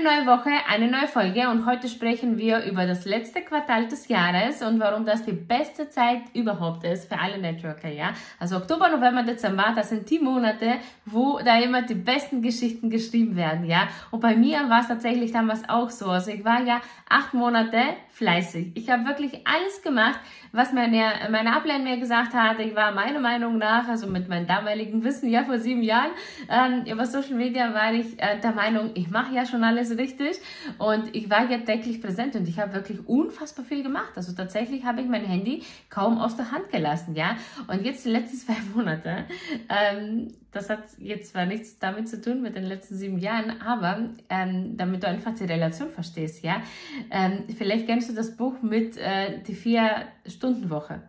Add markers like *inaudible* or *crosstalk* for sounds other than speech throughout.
Eine neue Woche, eine neue Folge und heute sprechen wir über das letzte Quartal des Jahres und warum das die beste Zeit überhaupt ist für alle Networker, ja. Also Oktober, November, Dezember, das sind die Monate, wo da immer die besten Geschichten geschrieben werden, ja. Und bei mir war es tatsächlich damals auch so. Also ich war ja acht Monate fleißig. Ich habe wirklich alles gemacht, was meine, meine Ablein mir gesagt hat. Ich war meiner Meinung nach, also mit meinem damaligen Wissen, ja vor sieben Jahren, ähm, über Social Media war ich äh, der Meinung, ich mache ja schon alles richtig und ich war ja täglich präsent und ich habe wirklich unfassbar viel gemacht. Also tatsächlich habe ich mein Handy kaum aus der Hand gelassen, ja. Und jetzt die letzten *laughs* zwei Monate, ähm, das hat jetzt zwar nichts damit zu tun mit den letzten sieben Jahren, aber ähm, damit du einfach die Relation verstehst, ja. Ähm, vielleicht kennst du das Buch mit äh, die Vier-Stunden-Woche.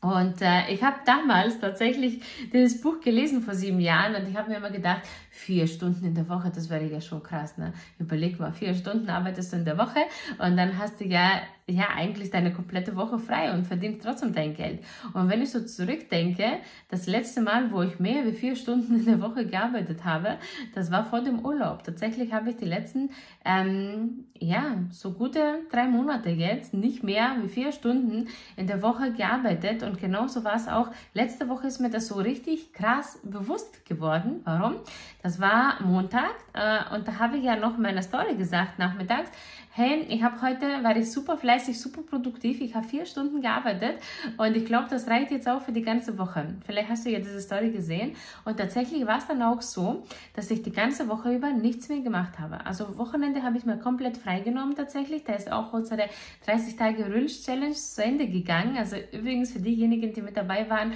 Und äh, ich habe damals tatsächlich dieses Buch gelesen vor sieben Jahren und ich habe mir immer gedacht, vier Stunden in der Woche, das wäre ja schon krass. Ne? Überleg mal, vier Stunden arbeitest du in der Woche und dann hast du ja, ja eigentlich deine komplette Woche frei und verdienst trotzdem dein Geld. Und wenn ich so zurückdenke, das letzte Mal, wo ich mehr wie vier Stunden in der Woche gearbeitet habe, das war vor dem Urlaub. Tatsächlich habe ich die letzten, ähm, ja, so gute drei Monate jetzt nicht mehr wie vier Stunden in der Woche gearbeitet und genauso war es auch. Letzte Woche ist mir das so richtig krass bewusst geworden. Warum? Das war Montag äh, und da habe ich ja noch in meiner Story gesagt, nachmittags, hey, ich habe heute, war ich super fleißig, super produktiv, ich habe vier Stunden gearbeitet und ich glaube, das reicht jetzt auch für die ganze Woche. Vielleicht hast du ja diese Story gesehen und tatsächlich war es dann auch so, dass ich die ganze Woche über nichts mehr gemacht habe. Also Wochenende habe ich mir komplett freigenommen tatsächlich. Da ist auch unsere 30 Tage Rülsch Challenge zu Ende gegangen. Also übrigens für diejenigen, die mit dabei waren,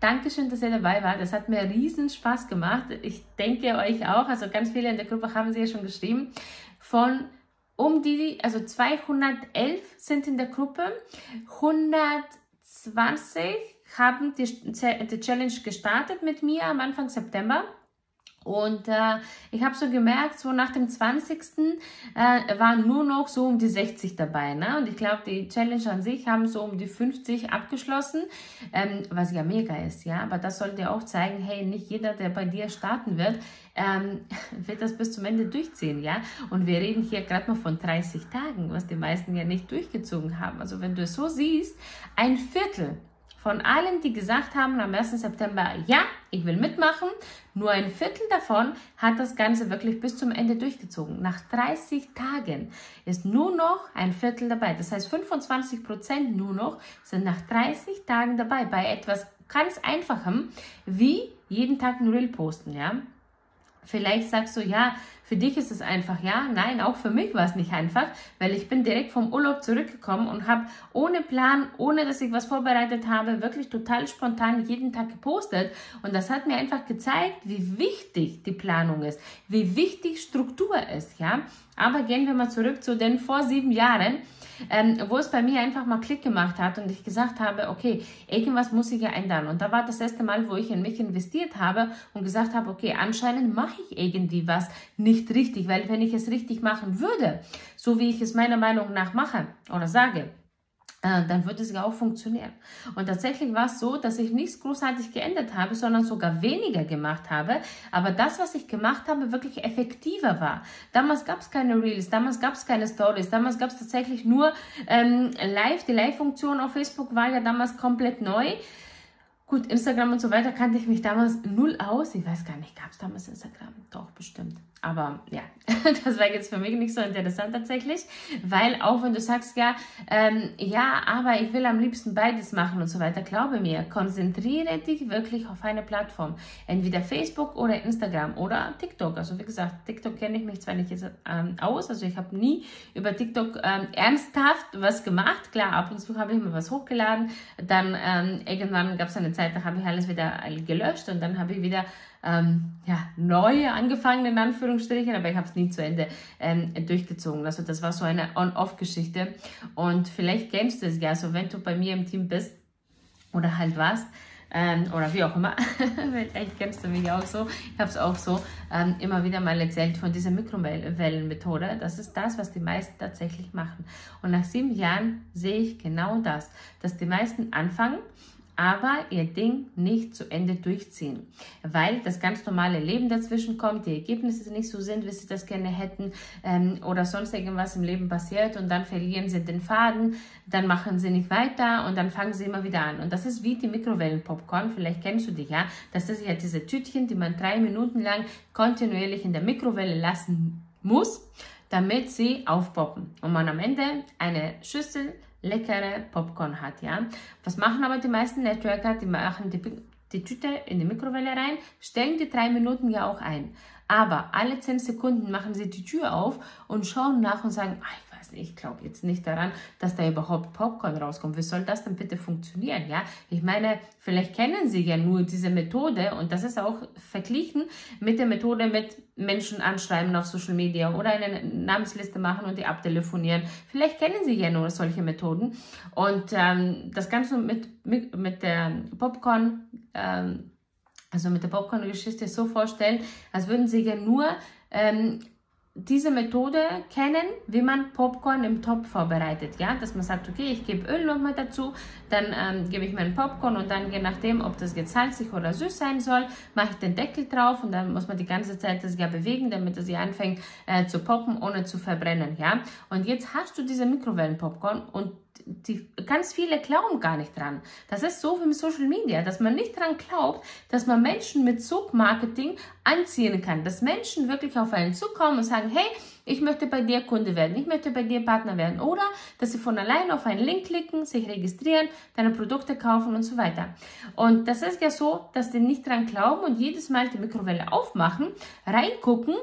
Dankeschön, dass ihr dabei wart. Das hat mir riesen Spaß gemacht. Ich denke euch auch, also ganz viele in der Gruppe haben sie ja schon geschrieben, von um die, also 211 sind in der Gruppe, 120 haben die, die Challenge gestartet mit mir am Anfang September. Und äh, ich habe so gemerkt, so nach dem 20. Äh, waren nur noch so um die 60 dabei. Ne? Und ich glaube, die Challenge an sich haben so um die 50 abgeschlossen, ähm, was ja mega ist. ja. Aber das sollte auch zeigen, hey, nicht jeder, der bei dir starten wird, ähm, *laughs* wird das bis zum Ende durchziehen. ja. Und wir reden hier gerade mal von 30 Tagen, was die meisten ja nicht durchgezogen haben. Also wenn du es so siehst, ein Viertel von allen, die gesagt haben am 1. September, ja, ich will mitmachen, nur ein Viertel davon hat das Ganze wirklich bis zum Ende durchgezogen. Nach 30 Tagen ist nur noch ein Viertel dabei. Das heißt, 25 Prozent nur noch sind nach 30 Tagen dabei bei etwas ganz Einfachem wie jeden Tag ein Reel posten, ja. Vielleicht sagst du, ja, für dich ist es einfach, ja, nein, auch für mich war es nicht einfach, weil ich bin direkt vom Urlaub zurückgekommen und habe ohne Plan, ohne dass ich was vorbereitet habe, wirklich total spontan jeden Tag gepostet. Und das hat mir einfach gezeigt, wie wichtig die Planung ist, wie wichtig Struktur ist, ja. Aber gehen wir mal zurück zu den vor sieben Jahren ähm, wo es bei mir einfach mal Klick gemacht hat und ich gesagt habe, okay, irgendwas muss ich ja ändern. Und da war das erste Mal, wo ich in mich investiert habe und gesagt habe, okay, anscheinend mache ich irgendwie was nicht richtig, weil wenn ich es richtig machen würde, so wie ich es meiner Meinung nach mache oder sage, äh, dann wird es ja auch funktionieren. Und tatsächlich war es so, dass ich nichts großartig geändert habe, sondern sogar weniger gemacht habe. Aber das, was ich gemacht habe, wirklich effektiver war. Damals gab es keine Reels, damals gab es keine Stories, damals gab es tatsächlich nur ähm, Live. Die Live-Funktion auf Facebook war ja damals komplett neu. Gut, Instagram und so weiter kannte ich mich damals null aus. Ich weiß gar nicht, gab es damals Instagram? Doch, bestimmt. Aber ja, *laughs* das war jetzt für mich nicht so interessant tatsächlich, weil auch wenn du sagst, ja, ähm, ja, aber ich will am liebsten beides machen und so weiter, glaube mir, konzentriere dich wirklich auf eine Plattform. Entweder Facebook oder Instagram oder TikTok. Also wie gesagt, TikTok kenne ich mich zwar nicht jetzt, ähm, aus, also ich habe nie über TikTok ähm, ernsthaft was gemacht. Klar, ab und zu habe ich mir was hochgeladen. Dann ähm, irgendwann gab es eine Zeit, da habe ich alles wieder gelöscht und dann habe ich wieder ähm, ja, neu angefangen, in Anführungsstrichen, aber ich habe es nie zu Ende ähm, durchgezogen. Also das war so eine On-Off-Geschichte. Und vielleicht kennst du es ja, so wenn du bei mir im Team bist oder halt warst, ähm, oder wie auch immer. *laughs* Vielleicht kennst du mich auch so. Ich habe es auch so ähm, immer wieder mal erzählt von dieser Mikrowellenmethode. Das ist das, was die meisten tatsächlich machen. Und nach sieben Jahren sehe ich genau das, dass die meisten anfangen aber ihr Ding nicht zu Ende durchziehen, weil das ganz normale Leben dazwischen kommt, die Ergebnisse nicht so sind, wie sie das gerne hätten ähm, oder sonst irgendwas im Leben passiert und dann verlieren sie den Faden, dann machen sie nicht weiter und dann fangen sie immer wieder an. Und das ist wie die Mikrowellenpopcorn, vielleicht kennst du die, ja? Das ist ja diese Tütchen, die man drei Minuten lang kontinuierlich in der Mikrowelle lassen muss, damit sie aufpoppen und man am Ende eine Schüssel leckere Popcorn hat, ja. Was machen aber die meisten Networker? Die machen die, die Tüte in die Mikrowelle rein, stellen die drei Minuten ja auch ein. Aber alle zehn Sekunden machen sie die Tür auf und schauen nach und sagen, weiß nicht, ich glaube jetzt nicht daran, dass da überhaupt Popcorn rauskommt. Wie soll das denn bitte funktionieren? Ja, ich meine, vielleicht kennen Sie ja nur diese Methode und das ist auch verglichen mit der Methode mit Menschen anschreiben auf Social Media oder eine Namensliste machen und die abtelefonieren. Vielleicht kennen Sie ja nur solche Methoden und ähm, das Ganze mit, mit, mit der Popcorn ähm, also mit der Popcorn-Geschichte so vorstellen, als würden Sie ja nur ähm, diese Methode kennen, wie man Popcorn im Topf vorbereitet. Ja, dass man sagt, okay, ich gebe Öl nochmal dazu, dann ähm, gebe ich meinen Popcorn und dann je nachdem, ob das jetzt salzig oder süß sein soll, mache ich den Deckel drauf und dann muss man die ganze Zeit das ja bewegen, damit es hier anfängt äh, zu poppen, ohne zu verbrennen. Ja, und jetzt hast du diese Mikrowellen-Popcorn und die, ganz viele glauben gar nicht dran. Das ist so wie mit Social Media, dass man nicht dran glaubt, dass man Menschen mit Zugmarketing anziehen kann. Dass Menschen wirklich auf einen zukommen und sagen, hey, ich möchte bei dir Kunde werden, ich möchte bei dir Partner werden. Oder dass sie von allein auf einen Link klicken, sich registrieren, deine Produkte kaufen und so weiter. Und das ist ja so, dass die nicht dran glauben und jedes Mal die Mikrowelle aufmachen, reingucken,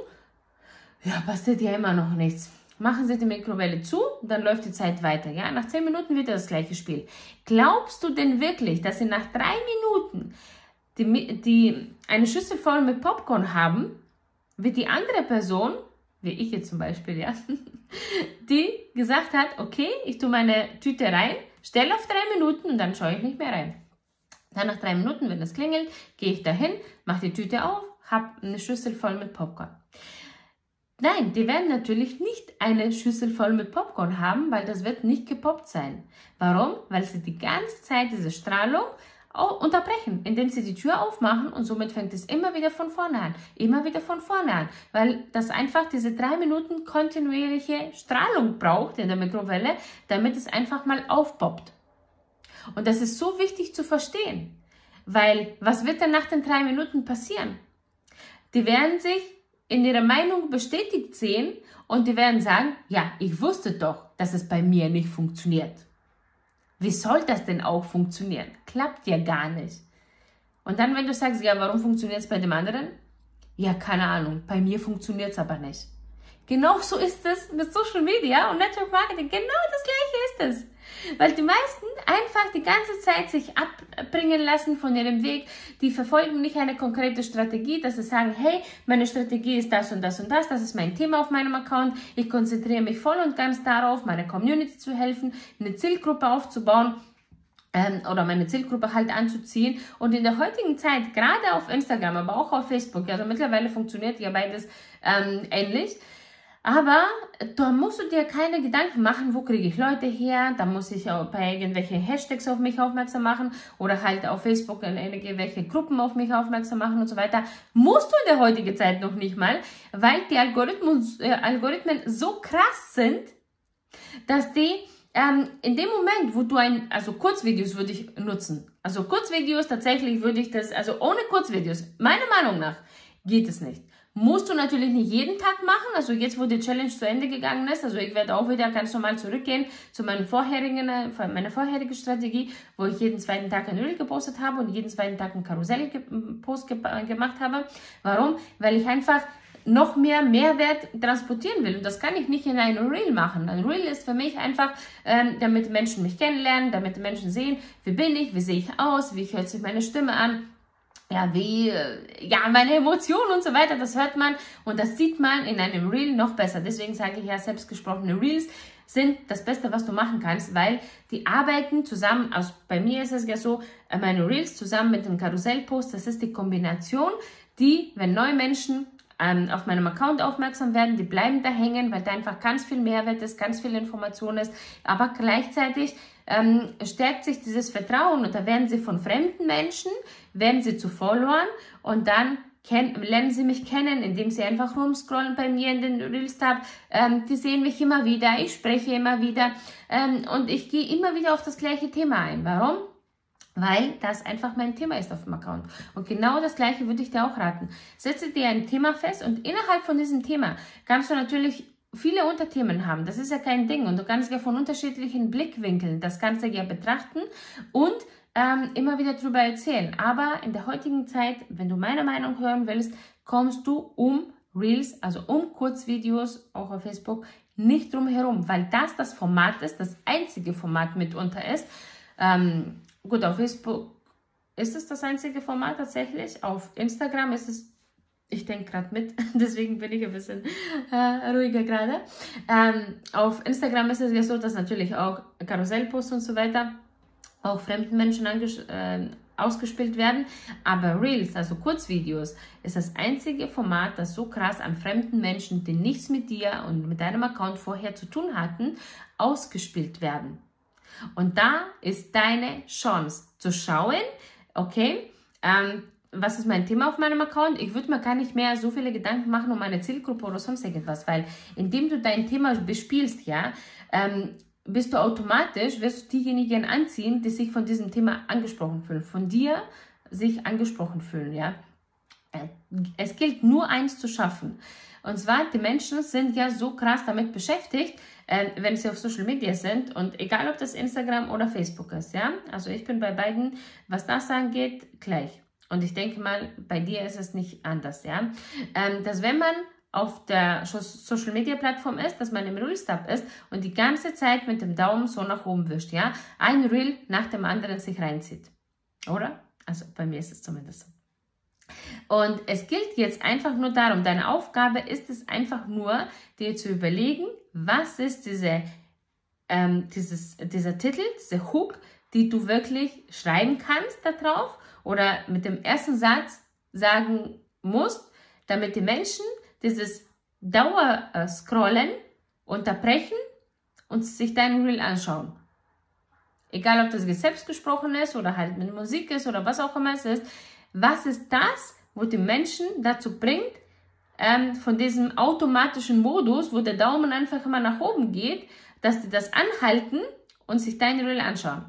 ja, passiert ja immer noch nichts Machen Sie die Mikrowelle zu, dann läuft die Zeit weiter. Ja, nach 10 Minuten wieder das gleiche Spiel. Glaubst du denn wirklich, dass Sie nach 3 Minuten die, die, eine Schüssel voll mit Popcorn haben, wie die andere Person, wie ich jetzt zum Beispiel, ja, *laughs* die gesagt hat, okay, ich tue meine Tüte rein, stelle auf 3 Minuten und dann schaue ich nicht mehr rein. Dann nach 3 Minuten, wenn es klingelt, gehe ich dahin, mache die Tüte auf, habe eine Schüssel voll mit Popcorn. Nein, die werden natürlich nicht eine Schüssel voll mit Popcorn haben, weil das wird nicht gepoppt sein. Warum? Weil sie die ganze Zeit diese Strahlung unterbrechen, indem sie die Tür aufmachen und somit fängt es immer wieder von vorne an, immer wieder von vorne an, weil das einfach diese drei Minuten kontinuierliche Strahlung braucht in der Mikrowelle, damit es einfach mal aufpoppt. Und das ist so wichtig zu verstehen, weil was wird denn nach den drei Minuten passieren? Die werden sich in ihrer Meinung bestätigt sehen und die werden sagen, ja, ich wusste doch, dass es bei mir nicht funktioniert. Wie soll das denn auch funktionieren? Klappt ja gar nicht. Und dann, wenn du sagst, ja, warum funktioniert es bei dem anderen? Ja, keine Ahnung, bei mir funktioniert es aber nicht. Genau so ist es mit Social Media und Network Marketing. Genau das gleiche ist es. Weil die meisten einfach die ganze Zeit sich abbringen lassen von ihrem Weg. Die verfolgen nicht eine konkrete Strategie, dass sie sagen, hey, meine Strategie ist das und das und das, das ist mein Thema auf meinem Account. Ich konzentriere mich voll und ganz darauf, meiner Community zu helfen, eine Zielgruppe aufzubauen ähm, oder meine Zielgruppe halt anzuziehen. Und in der heutigen Zeit, gerade auf Instagram, aber auch auf Facebook, also mittlerweile funktioniert ja beides ähm, ähnlich, aber da musst du dir keine Gedanken machen, wo kriege ich Leute her, da muss ich auch bei irgendwelchen Hashtags auf mich aufmerksam machen oder halt auf Facebook in irgendwelche Gruppen auf mich aufmerksam machen und so weiter. Musst du in der heutigen Zeit noch nicht mal, weil die Algorithmen, äh, Algorithmen so krass sind, dass die ähm, in dem Moment, wo du ein, also Kurzvideos würde ich nutzen. Also Kurzvideos tatsächlich würde ich das, also ohne Kurzvideos, meiner Meinung nach, geht es nicht. Musst du natürlich nicht jeden Tag machen. Also jetzt, wo die Challenge zu Ende gegangen ist, also ich werde auch wieder ganz normal zurückgehen zu meinem vorherigen, äh, meiner vorherigen Strategie, wo ich jeden zweiten Tag ein Reel gepostet habe und jeden zweiten Tag einen Karussell-Post ge gemacht habe. Warum? Weil ich einfach noch mehr Mehrwert transportieren will. Und das kann ich nicht in einem Reel machen. Ein Reel ist für mich einfach, ähm, damit Menschen mich kennenlernen, damit Menschen sehen, wie bin ich, wie sehe ich aus, wie hört sich meine Stimme an ja, wie, äh, ja, meine Emotionen und so weiter, das hört man und das sieht man in einem Reel noch besser. Deswegen sage ich ja, selbstgesprochene Reels sind das Beste, was du machen kannst, weil die arbeiten zusammen, also bei mir ist es ja so, äh, meine Reels zusammen mit dem Karussellpost, das ist die Kombination, die, wenn neue Menschen ähm, auf meinem Account aufmerksam werden, die bleiben da hängen, weil da einfach ganz viel Mehrwert ist, ganz viel Information ist, aber gleichzeitig ähm, stärkt sich dieses Vertrauen und da werden sie von fremden Menschen, werden sie zu Followern und dann lernen sie mich kennen, indem sie einfach rumscrollen bei mir in den Reels Tab. Ähm, die sehen mich immer wieder, ich spreche immer wieder ähm, und ich gehe immer wieder auf das gleiche Thema ein. Warum? Weil das einfach mein Thema ist auf dem Account. Und genau das gleiche würde ich dir auch raten. Setze dir ein Thema fest und innerhalb von diesem Thema kannst du natürlich viele Unterthemen haben. Das ist ja kein Ding. Und du kannst ja von unterschiedlichen Blickwinkeln das Ganze ja betrachten und ähm, immer wieder darüber erzählen. Aber in der heutigen Zeit, wenn du meine Meinung hören willst, kommst du um Reels, also um Kurzvideos, auch auf Facebook, nicht drum herum, weil das das Format ist, das einzige Format mitunter ist. Ähm, gut, auf Facebook ist es das einzige Format tatsächlich. Auf Instagram ist es, ich denke gerade mit, *laughs* deswegen bin ich ein bisschen äh, ruhiger gerade. Ähm, auf Instagram ist es ja so, dass natürlich auch Karussellposts und so weiter auch fremden Menschen äh, ausgespielt werden. Aber Reels, also Kurzvideos, ist das einzige Format, das so krass an fremden Menschen, die nichts mit dir und mit deinem Account vorher zu tun hatten, ausgespielt werden. Und da ist deine Chance zu schauen, okay, ähm, was ist mein Thema auf meinem Account? Ich würde mir gar nicht mehr so viele Gedanken machen um meine Zielgruppe oder sonst irgendwas, weil indem du dein Thema bespielst, ja, ähm, bist du automatisch, wirst du diejenigen anziehen, die sich von diesem Thema angesprochen fühlen, von dir sich angesprochen fühlen, ja. Äh, es gilt nur eins zu schaffen. Und zwar, die Menschen sind ja so krass damit beschäftigt, äh, wenn sie auf Social Media sind und egal ob das Instagram oder Facebook ist, ja. Also ich bin bei beiden, was das angeht, gleich. Und ich denke mal, bei dir ist es nicht anders, ja. Ähm, dass wenn man auf der Social Media Plattform ist, dass man im Reel Stab ist und die ganze Zeit mit dem Daumen so nach oben wischt, ja, ein Reel nach dem anderen sich reinzieht. Oder? Also bei mir ist es zumindest so. Und es gilt jetzt einfach nur darum, deine Aufgabe ist es einfach nur, dir zu überlegen, was ist diese, ähm, dieses, dieser Titel, diese Hook, die du wirklich schreiben kannst da drauf oder mit dem ersten Satz sagen musst, damit die Menschen dieses Dauerscrollen unterbrechen und sich deinen Reel anschauen. Egal, ob das selbst gesprochen ist oder halt mit Musik ist oder was auch immer es ist. Was ist das, wo die Menschen dazu bringt, ähm, von diesem automatischen Modus, wo der Daumen einfach immer nach oben geht, dass sie das anhalten und sich dein Reel anschauen.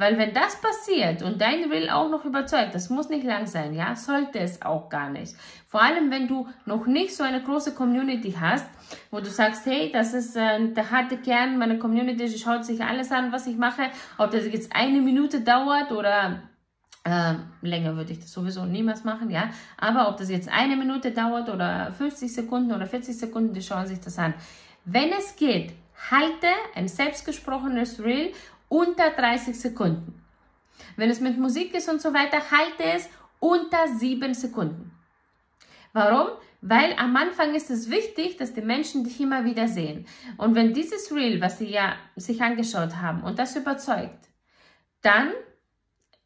Weil wenn das passiert und dein Reel auch noch überzeugt, das muss nicht lang sein, ja, sollte es auch gar nicht. Vor allem, wenn du noch nicht so eine große Community hast, wo du sagst, hey, das ist äh, der harte Kern meiner Community, die schaut sich alles an, was ich mache, ob das jetzt eine Minute dauert oder äh, länger würde ich das sowieso niemals machen, ja. Aber ob das jetzt eine Minute dauert oder 50 Sekunden oder 40 Sekunden, die schauen sich das an. Wenn es geht, halte ein selbstgesprochenes Reel unter 30 Sekunden. Wenn es mit Musik ist und so weiter, halte es unter 7 Sekunden. Warum? Weil am Anfang ist es wichtig, dass die Menschen dich immer wieder sehen. Und wenn dieses Reel, was sie ja sich angeschaut haben und das überzeugt, dann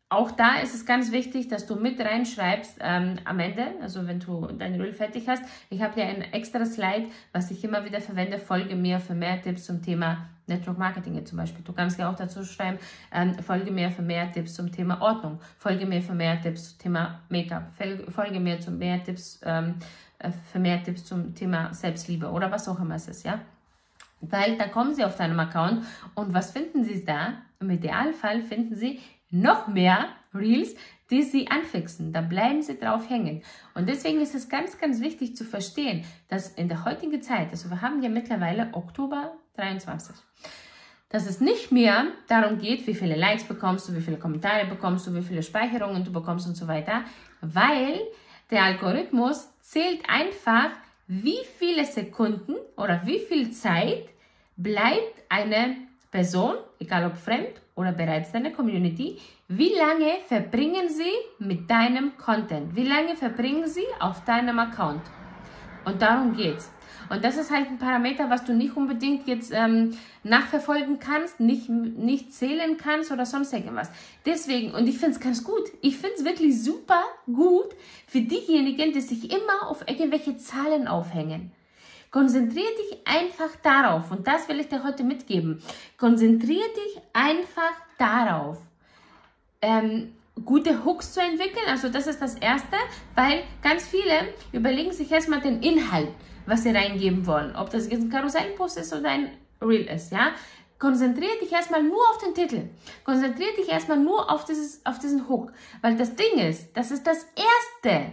auch da ist es ganz wichtig, dass du mit reinschreibst ähm, am Ende, also wenn du dein Reel fertig hast. Ich habe hier ein extra Slide, was ich immer wieder verwende. Folge mir für mehr Tipps zum Thema Network Marketing zum Beispiel. Du kannst ja auch dazu schreiben, ähm, folge mir für mehr Tipps zum Thema Ordnung, folge mir für mehr Tipps zum Thema Make-up, folge mir zu mehr Tipps, ähm, äh, für mehr Tipps zum Thema Selbstliebe oder was auch immer es ist, ja. Weil da kommen sie auf deinem Account und was finden sie da? Im Idealfall finden sie noch mehr Reels, die sie anfixen. Da bleiben sie drauf hängen. Und deswegen ist es ganz, ganz wichtig zu verstehen, dass in der heutigen Zeit, also wir haben ja mittlerweile Oktober 23, dass es nicht mehr darum geht, wie viele Likes bekommst du, wie viele Kommentare bekommst du, wie viele Speicherungen du bekommst und so weiter, weil der Algorithmus zählt einfach, wie viele Sekunden oder wie viel Zeit bleibt eine Person, egal ob fremd oder bereits deine Community, wie lange verbringen sie mit deinem Content? Wie lange verbringen sie auf deinem Account? Und darum geht's. Und das ist halt ein Parameter, was du nicht unbedingt jetzt ähm, nachverfolgen kannst, nicht, nicht zählen kannst oder sonst irgendwas. Deswegen, und ich finde es ganz gut, ich finde es wirklich super gut für diejenigen, die sich immer auf irgendwelche Zahlen aufhängen. Konzentriere dich einfach darauf und das will ich dir heute mitgeben. Konzentriere dich einfach darauf, ähm, gute Hooks zu entwickeln. Also das ist das Erste, weil ganz viele überlegen sich erstmal den Inhalt, was sie reingeben wollen. Ob das jetzt ein Karussellpost ist oder ein Reel ist, ja. Konzentriere dich erstmal nur auf den Titel. Konzentriere dich erstmal nur auf, dieses, auf diesen Hook. Weil das Ding ist, das ist das Erste,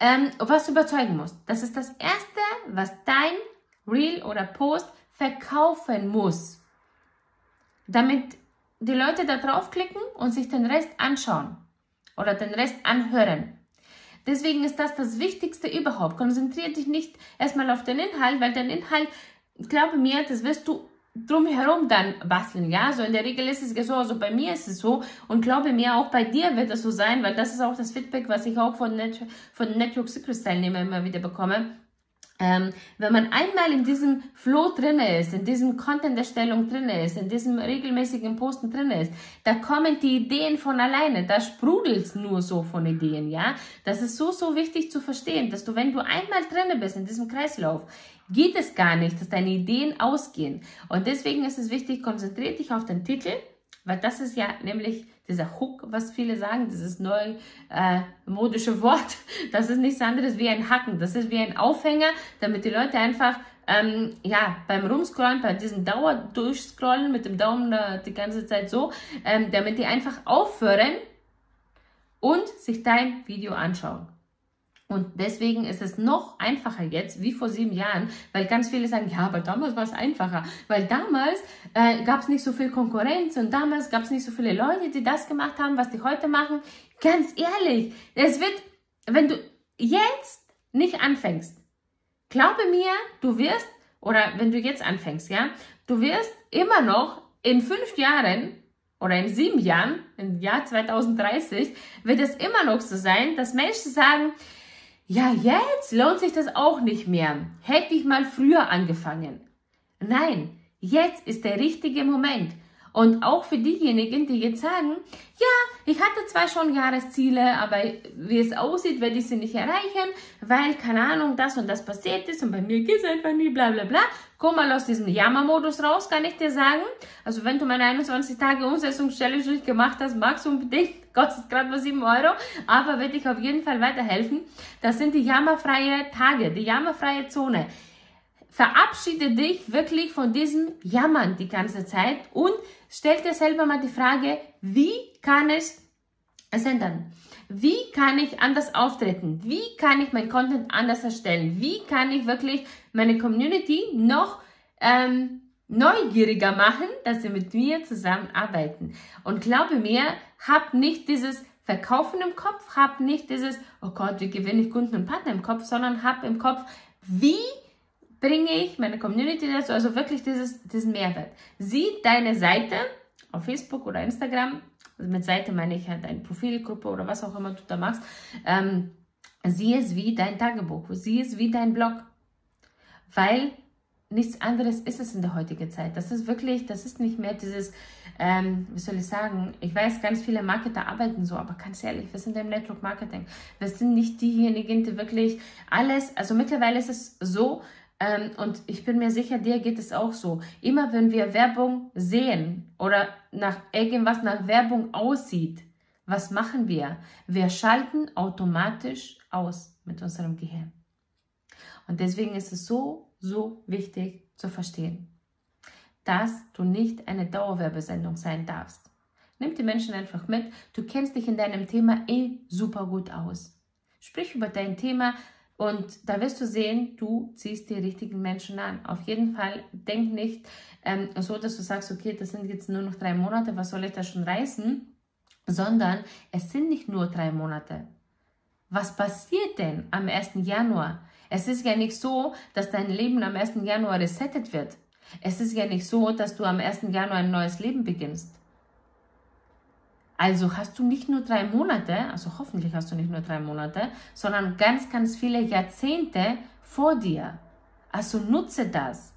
ähm, was du überzeugen musst. Das ist das Erste, was dein Reel oder Post verkaufen muss. Damit die Leute da draufklicken und sich den Rest anschauen oder den Rest anhören. Deswegen ist das das Wichtigste überhaupt. Konzentriere dich nicht erstmal auf den Inhalt, weil dein Inhalt, glaube mir, das wirst du drumherum dann basteln, ja. So in der Regel ist es so, also bei mir ist es so und glaube mir, auch bei dir wird es so sein, weil das ist auch das Feedback, was ich auch von, Net von Network Secrets Teilnehmern immer wieder bekomme. Ähm, wenn man einmal in diesem Flow drinne ist, in diesem Content-Erstellung drinne ist, in diesem regelmäßigen Posten drinne ist, da kommen die Ideen von alleine, da sprudelt nur so von Ideen, ja. Das ist so, so wichtig zu verstehen, dass du, wenn du einmal drinne bist in diesem Kreislauf, geht es gar nicht, dass deine Ideen ausgehen. Und deswegen ist es wichtig, konzentriere dich auf den Titel, weil das ist ja nämlich dieser Hook, was viele sagen, dieses neu äh, modische Wort, *laughs* das ist nichts anderes wie ein Hacken. Das ist wie ein Aufhänger, damit die Leute einfach ähm, ja, beim Rumscrollen, bei diesem Dauerdurchscrollen mit dem Daumen äh, die ganze Zeit so, ähm, damit die einfach aufhören und sich dein Video anschauen. Und deswegen ist es noch einfacher jetzt, wie vor sieben Jahren, weil ganz viele sagen, ja, aber damals war es einfacher, weil damals äh, gab es nicht so viel Konkurrenz und damals gab es nicht so viele Leute, die das gemacht haben, was die heute machen. Ganz ehrlich, es wird, wenn du jetzt nicht anfängst, glaube mir, du wirst, oder wenn du jetzt anfängst, ja, du wirst immer noch in fünf Jahren oder in sieben Jahren, im Jahr 2030, wird es immer noch so sein, dass Menschen sagen, ja, jetzt lohnt sich das auch nicht mehr. Hätte ich mal früher angefangen. Nein, jetzt ist der richtige Moment. Und auch für diejenigen, die jetzt sagen, ja, ich hatte zwar schon Jahresziele, aber wie es aussieht, werde ich sie nicht erreichen, weil, keine Ahnung, das und das passiert ist und bei mir geht es einfach nie, bla bla bla. Komm mal aus diesem Jammermodus raus, kann ich dir sagen. Also wenn du meine 21 Tage Umsetzungsstelle durchgemacht hast, magst du unbedingt, *laughs* kostet gerade mal 7 Euro, aber wird dich auf jeden Fall weiterhelfen. Das sind die jammerfreie Tage, die jammerfreie Zone verabschiede dich wirklich von diesem Jammern die ganze Zeit und stell dir selber mal die Frage, wie kann ich es ändern? Wie kann ich anders auftreten? Wie kann ich mein Content anders erstellen? Wie kann ich wirklich meine Community noch ähm, neugieriger machen, dass sie mit mir zusammenarbeiten? Und glaube mir, hab nicht dieses Verkaufen im Kopf, hab nicht dieses, oh Gott, wie gewinne ich Kunden und Partner im Kopf, sondern hab im Kopf, wie bringe ich meine Community dazu, also wirklich dieses, diesen Mehrwert. Sieh deine Seite auf Facebook oder Instagram, also mit Seite meine ich halt deine Profilgruppe oder was auch immer du da machst, ähm, sieh es wie dein Tagebuch, sieh es wie dein Blog, weil nichts anderes ist es in der heutigen Zeit. Das ist wirklich, das ist nicht mehr dieses, ähm, wie soll ich sagen, ich weiß, ganz viele Marketer arbeiten so, aber ganz ehrlich, wir sind im Network Marketing. Wir sind nicht diejenigen, die wirklich alles, also mittlerweile ist es so, ähm, und ich bin mir sicher, dir geht es auch so. Immer wenn wir Werbung sehen oder nach irgendwas nach Werbung aussieht, was machen wir? Wir schalten automatisch aus mit unserem Gehirn. Und deswegen ist es so, so wichtig zu verstehen, dass du nicht eine Dauerwerbesendung sein darfst. Nimm die Menschen einfach mit. Du kennst dich in deinem Thema eh super gut aus. Sprich über dein Thema, und da wirst du sehen, du ziehst die richtigen Menschen an. Auf jeden Fall denk nicht ähm, so, dass du sagst, okay, das sind jetzt nur noch drei Monate, was soll ich da schon reißen? Sondern es sind nicht nur drei Monate. Was passiert denn am 1. Januar? Es ist ja nicht so, dass dein Leben am 1. Januar resettet wird. Es ist ja nicht so, dass du am 1. Januar ein neues Leben beginnst. Also hast du nicht nur drei Monate, also hoffentlich hast du nicht nur drei Monate, sondern ganz, ganz viele Jahrzehnte vor dir. Also nutze das.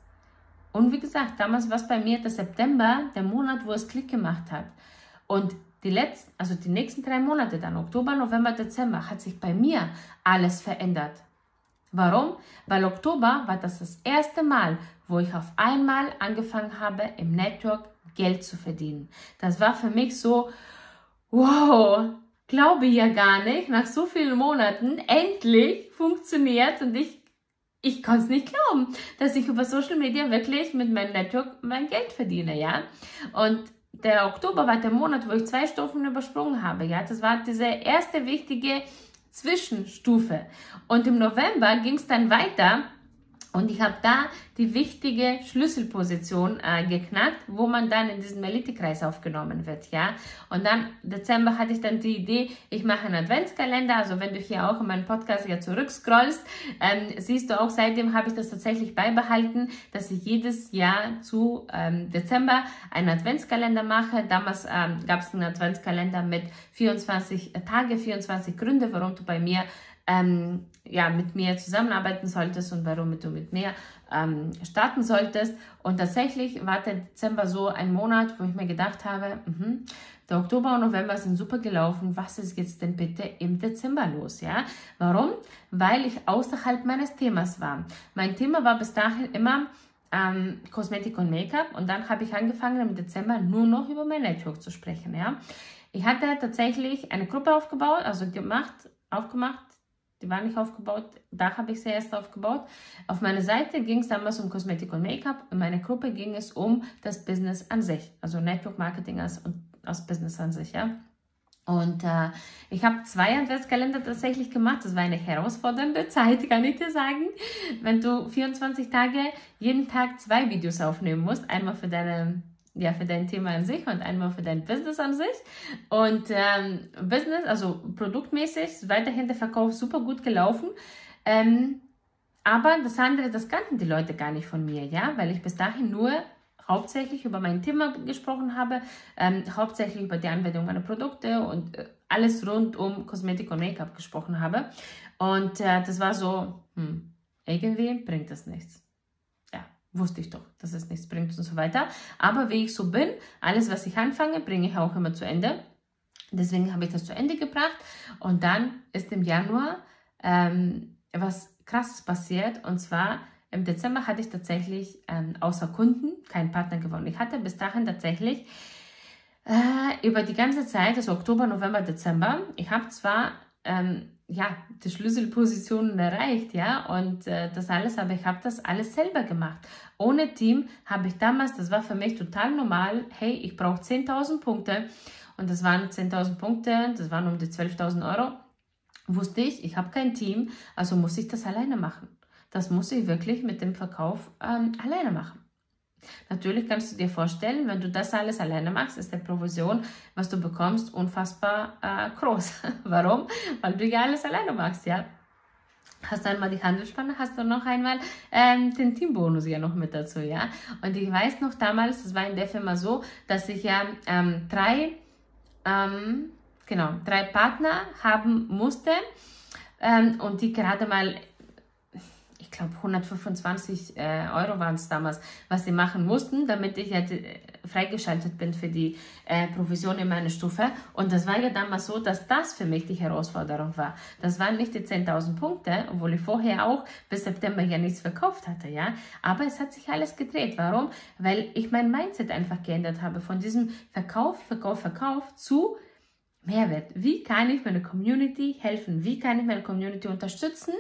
Und wie gesagt, damals war es bei mir der September, der Monat, wo es Klick gemacht hat. Und die letzten, also die nächsten drei Monate dann, Oktober, November, Dezember, hat sich bei mir alles verändert. Warum? Weil Oktober war das das erste Mal, wo ich auf einmal angefangen habe, im Network Geld zu verdienen. Das war für mich so, wow, glaube ja gar nicht, nach so vielen Monaten endlich funktioniert und ich, ich kann es nicht glauben, dass ich über Social Media wirklich mit meinem Network mein Geld verdiene, ja. Und der Oktober war der Monat, wo ich zwei Stufen übersprungen habe, ja. Das war diese erste wichtige Zwischenstufe. Und im November ging es dann weiter und ich habe da die wichtige Schlüsselposition äh, geknackt, wo man dann in diesen Elite-Kreis aufgenommen wird, ja. Und dann Dezember hatte ich dann die Idee, ich mache einen Adventskalender. Also wenn du hier auch in meinen Podcast ja zurückscrollst, ähm, siehst du auch, seitdem habe ich das tatsächlich beibehalten, dass ich jedes Jahr zu ähm, Dezember einen Adventskalender mache. Damals ähm, gab es einen Adventskalender mit 24 Tage, 24 Gründe, warum du bei mir ähm, ja, mit mir zusammenarbeiten solltest und warum du mit mir ähm, starten solltest. Und tatsächlich war der Dezember so ein Monat, wo ich mir gedacht habe, mh, der Oktober und November sind super gelaufen. Was ist jetzt denn bitte im Dezember los? Ja, warum? Weil ich außerhalb meines Themas war. Mein Thema war bis dahin immer ähm, Kosmetik und Make-up und dann habe ich angefangen im Dezember nur noch über mein Network zu sprechen. Ja, ich hatte tatsächlich eine Gruppe aufgebaut, also gemacht, aufgemacht, die war nicht aufgebaut, da habe ich sie erst aufgebaut. Auf meiner Seite ging es damals um Kosmetik und Make-up. In meiner Gruppe ging es um das Business an sich, also Network Marketing als, als Business an sich, ja. Und äh, ich habe zwei Adventskalender tatsächlich gemacht. Das war eine herausfordernde *laughs* Zeit, kann ich dir sagen. Wenn du 24 Tage jeden Tag zwei Videos aufnehmen musst, einmal für deine ja, für dein Thema an sich und einmal für dein Business an sich. Und ähm, Business, also produktmäßig, weiterhin der Verkauf super gut gelaufen. Ähm, aber das andere, das kannten die Leute gar nicht von mir, ja, weil ich bis dahin nur hauptsächlich über mein Thema gesprochen habe, ähm, hauptsächlich über die Anwendung meiner Produkte und äh, alles rund um Kosmetik und Make-up gesprochen habe. Und äh, das war so, hm, irgendwie bringt das nichts wusste ich doch, dass es nichts bringt und so weiter. Aber wie ich so bin, alles, was ich anfange, bringe ich auch immer zu Ende. Deswegen habe ich das zu Ende gebracht. Und dann ist im Januar ähm, was Krasses passiert. Und zwar im Dezember hatte ich tatsächlich ähm, außer Kunden keinen Partner gewonnen. Ich hatte bis dahin tatsächlich äh, über die ganze Zeit, also Oktober, November, Dezember, ich habe zwar ähm, ja, die Schlüsselpositionen erreicht, ja, und äh, das alles, aber ich habe das alles selber gemacht. Ohne Team habe ich damals, das war für mich total normal, hey, ich brauche 10.000 Punkte und das waren 10.000 Punkte, das waren um die 12.000 Euro, wusste ich, ich habe kein Team, also muss ich das alleine machen. Das muss ich wirklich mit dem Verkauf ähm, alleine machen. Natürlich kannst du dir vorstellen, wenn du das alles alleine machst, ist die Provision, was du bekommst, unfassbar äh, groß. *laughs* Warum? Weil du ja alles alleine machst, ja. Hast du einmal die Handelsspanne, hast du noch einmal ähm, den Teambonus ja noch mit dazu, ja. Und ich weiß noch damals, das war in der Firma so, dass ich ja ähm, drei, ähm, genau, drei Partner haben musste ähm, und die gerade mal glaube 125 äh, Euro waren es damals, was sie machen mussten, damit ich jetzt äh, freigeschaltet bin für die äh, Provision in meiner Stufe. Und das war ja damals so, dass das für mich die Herausforderung war. Das waren nicht die 10.000 Punkte, obwohl ich vorher auch bis September ja nichts verkauft hatte, ja. Aber es hat sich alles gedreht. Warum? Weil ich mein Mindset einfach geändert habe von diesem Verkauf, Verkauf, Verkauf zu Mehrwert. Wie kann ich meiner Community helfen? Wie kann ich meine Community unterstützen,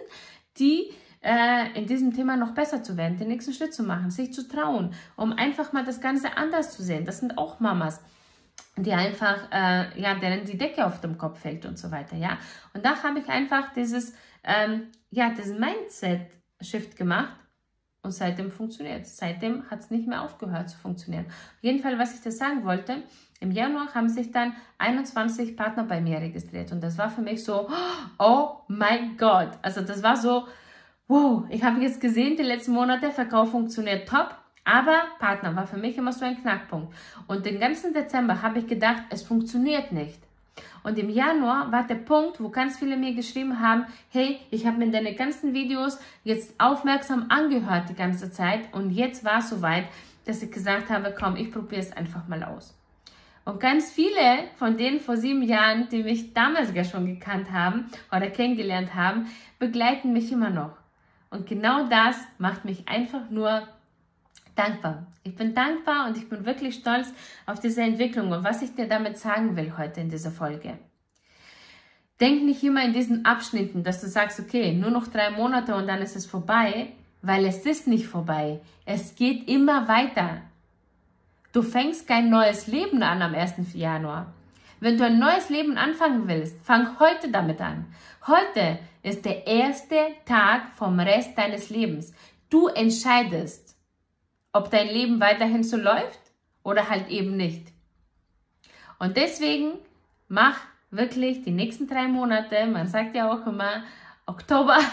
die äh, in diesem Thema noch besser zu werden, den nächsten Schritt zu machen, sich zu trauen, um einfach mal das Ganze anders zu sehen. Das sind auch Mamas die einfach, äh, ja, denen die Decke auf dem Kopf fällt und so weiter, ja. Und da habe ich einfach dieses, ähm, ja, diesen Mindset-Shift gemacht und seitdem funktioniert Seitdem hat es nicht mehr aufgehört zu funktionieren. Auf jeden Fall, was ich das sagen wollte, im Januar haben sich dann 21 Partner bei mir registriert und das war für mich so, oh mein Gott. Also das war so, wow, ich habe jetzt gesehen, die letzten Monate, Verkauf funktioniert top. Aber Partner war für mich immer so ein Knackpunkt. Und den ganzen Dezember habe ich gedacht, es funktioniert nicht. Und im Januar war der Punkt, wo ganz viele mir geschrieben haben, hey, ich habe mir deine ganzen Videos jetzt aufmerksam angehört die ganze Zeit und jetzt war es soweit, dass ich gesagt habe, komm, ich probiere es einfach mal aus. Und ganz viele von denen vor sieben Jahren, die mich damals ja schon gekannt haben oder kennengelernt haben, begleiten mich immer noch. Und genau das macht mich einfach nur dankbar. Ich bin dankbar und ich bin wirklich stolz auf diese Entwicklung und was ich dir damit sagen will heute in dieser Folge. Denk nicht immer in diesen Abschnitten, dass du sagst, okay, nur noch drei Monate und dann ist es vorbei, weil es ist nicht vorbei. Es geht immer weiter. Du fängst kein neues Leben an am 1. Januar. Wenn du ein neues Leben anfangen willst, fang heute damit an. Heute ist der erste Tag vom Rest deines Lebens. Du entscheidest, ob dein Leben weiterhin so läuft oder halt eben nicht. Und deswegen mach wirklich die nächsten drei Monate, man sagt ja auch immer, Oktober. *laughs*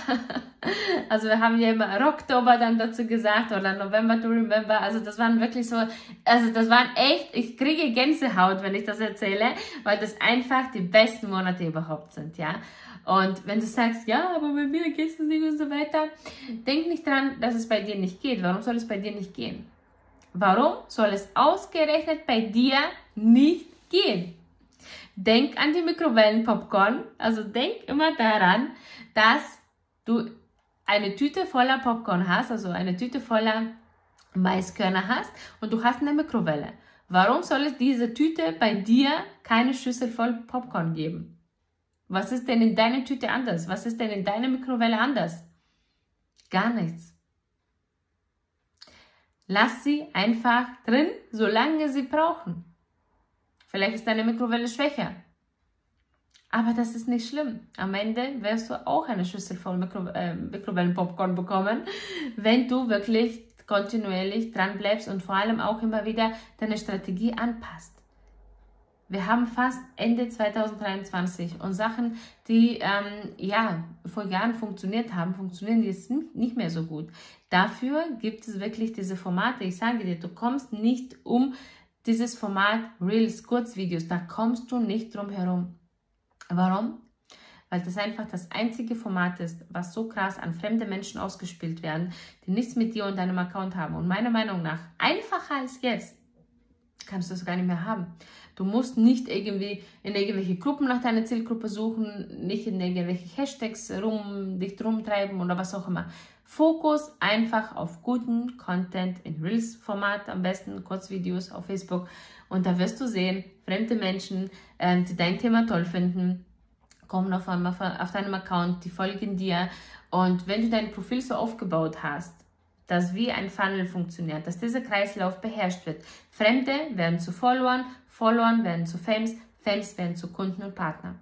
Also wir haben ja immer Oktober dann dazu gesagt oder November to Remember. Also das waren wirklich so, also das waren echt, ich kriege Gänsehaut, wenn ich das erzähle, weil das einfach die besten Monate überhaupt sind, ja. Und wenn du sagst, ja, aber bei mir geht es nicht und so weiter, denk nicht dran, dass es bei dir nicht geht. Warum soll es bei dir nicht gehen? Warum soll es ausgerechnet bei dir nicht gehen? Denk an die Mikrowellenpopcorn. Also denk immer daran, dass du eine Tüte voller Popcorn hast, also eine Tüte voller Maiskörner hast und du hast eine Mikrowelle. Warum soll es diese Tüte bei dir keine Schüssel voll Popcorn geben? Was ist denn in deiner Tüte anders? Was ist denn in deiner Mikrowelle anders? Gar nichts. Lass sie einfach drin, solange sie brauchen. Vielleicht ist deine Mikrowelle schwächer. Aber das ist nicht schlimm. Am Ende wirst du auch eine Schüssel voll Mikro, äh, Mikrowellenpopcorn bekommen, *laughs* wenn du wirklich kontinuierlich dran bleibst und vor allem auch immer wieder deine Strategie anpasst. Wir haben fast Ende 2023 und Sachen, die ähm, ja vor Jahren funktioniert haben, funktionieren jetzt nicht mehr so gut. Dafür gibt es wirklich diese Formate. Ich sage dir, du kommst nicht um dieses Format Reels, Kurzvideos, da kommst du nicht drum herum. Warum? Weil das einfach das einzige Format ist, was so krass an fremde Menschen ausgespielt werden, die nichts mit dir und deinem Account haben. Und meiner Meinung nach, einfacher als jetzt, kannst du es gar nicht mehr haben. Du musst nicht irgendwie in irgendwelche Gruppen nach deiner Zielgruppe suchen, nicht in irgendwelche Hashtags rum, dich rumtreiben oder was auch immer. Fokus einfach auf guten Content in Reels-Format, am besten Kurzvideos auf Facebook. Und da wirst du sehen, fremde Menschen, äh, die dein Thema toll finden, kommen auf, einmal auf deinem Account, die folgen dir. Und wenn du dein Profil so aufgebaut hast, dass wie ein Funnel funktioniert, dass dieser Kreislauf beherrscht wird. Fremde werden zu Followern, Followern werden zu Fans, Fans werden zu Kunden und Partnern.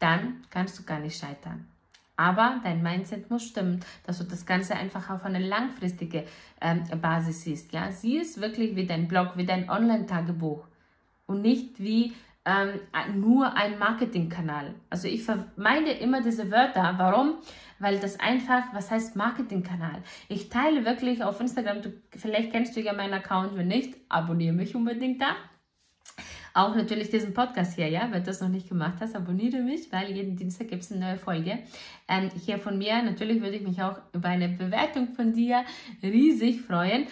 Dann kannst du gar nicht scheitern. Aber dein Mindset muss stimmen, dass du das Ganze einfach auf eine langfristige ähm, Basis siehst. Ja? Sieh es wirklich wie dein Blog, wie dein Online-Tagebuch und nicht wie ähm, nur ein Marketingkanal. Also ich vermeide immer diese Wörter. Warum? Weil das einfach, was heißt Marketingkanal? Ich teile wirklich auf Instagram, du, vielleicht kennst du ja meinen Account, wenn nicht, abonniere mich unbedingt da. Auch natürlich diesen Podcast hier, ja, wenn du das noch nicht gemacht hast, abonniere mich, weil jeden Dienstag gibt es eine neue Folge. Ähm, hier von mir, natürlich würde ich mich auch über eine Bewertung von dir riesig freuen.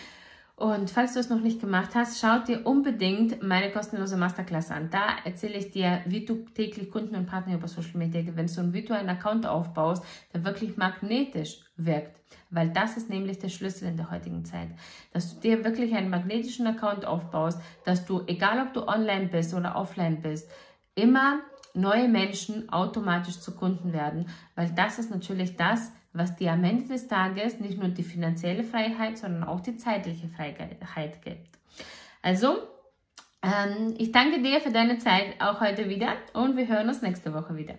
Und falls du es noch nicht gemacht hast, schau dir unbedingt meine kostenlose Masterclass an. Da erzähle ich dir, wie du täglich Kunden und Partner über Social Media gewinnst und wie du einen Account aufbaust, der wirklich magnetisch wirkt. Weil das ist nämlich der Schlüssel in der heutigen Zeit. Dass du dir wirklich einen magnetischen Account aufbaust, dass du, egal ob du online bist oder offline bist, immer neue Menschen automatisch zu Kunden werden. Weil das ist natürlich das, was dir am Ende des Tages nicht nur die finanzielle Freiheit, sondern auch die zeitliche Freiheit gibt. Also, ähm, ich danke dir für deine Zeit auch heute wieder und wir hören uns nächste Woche wieder.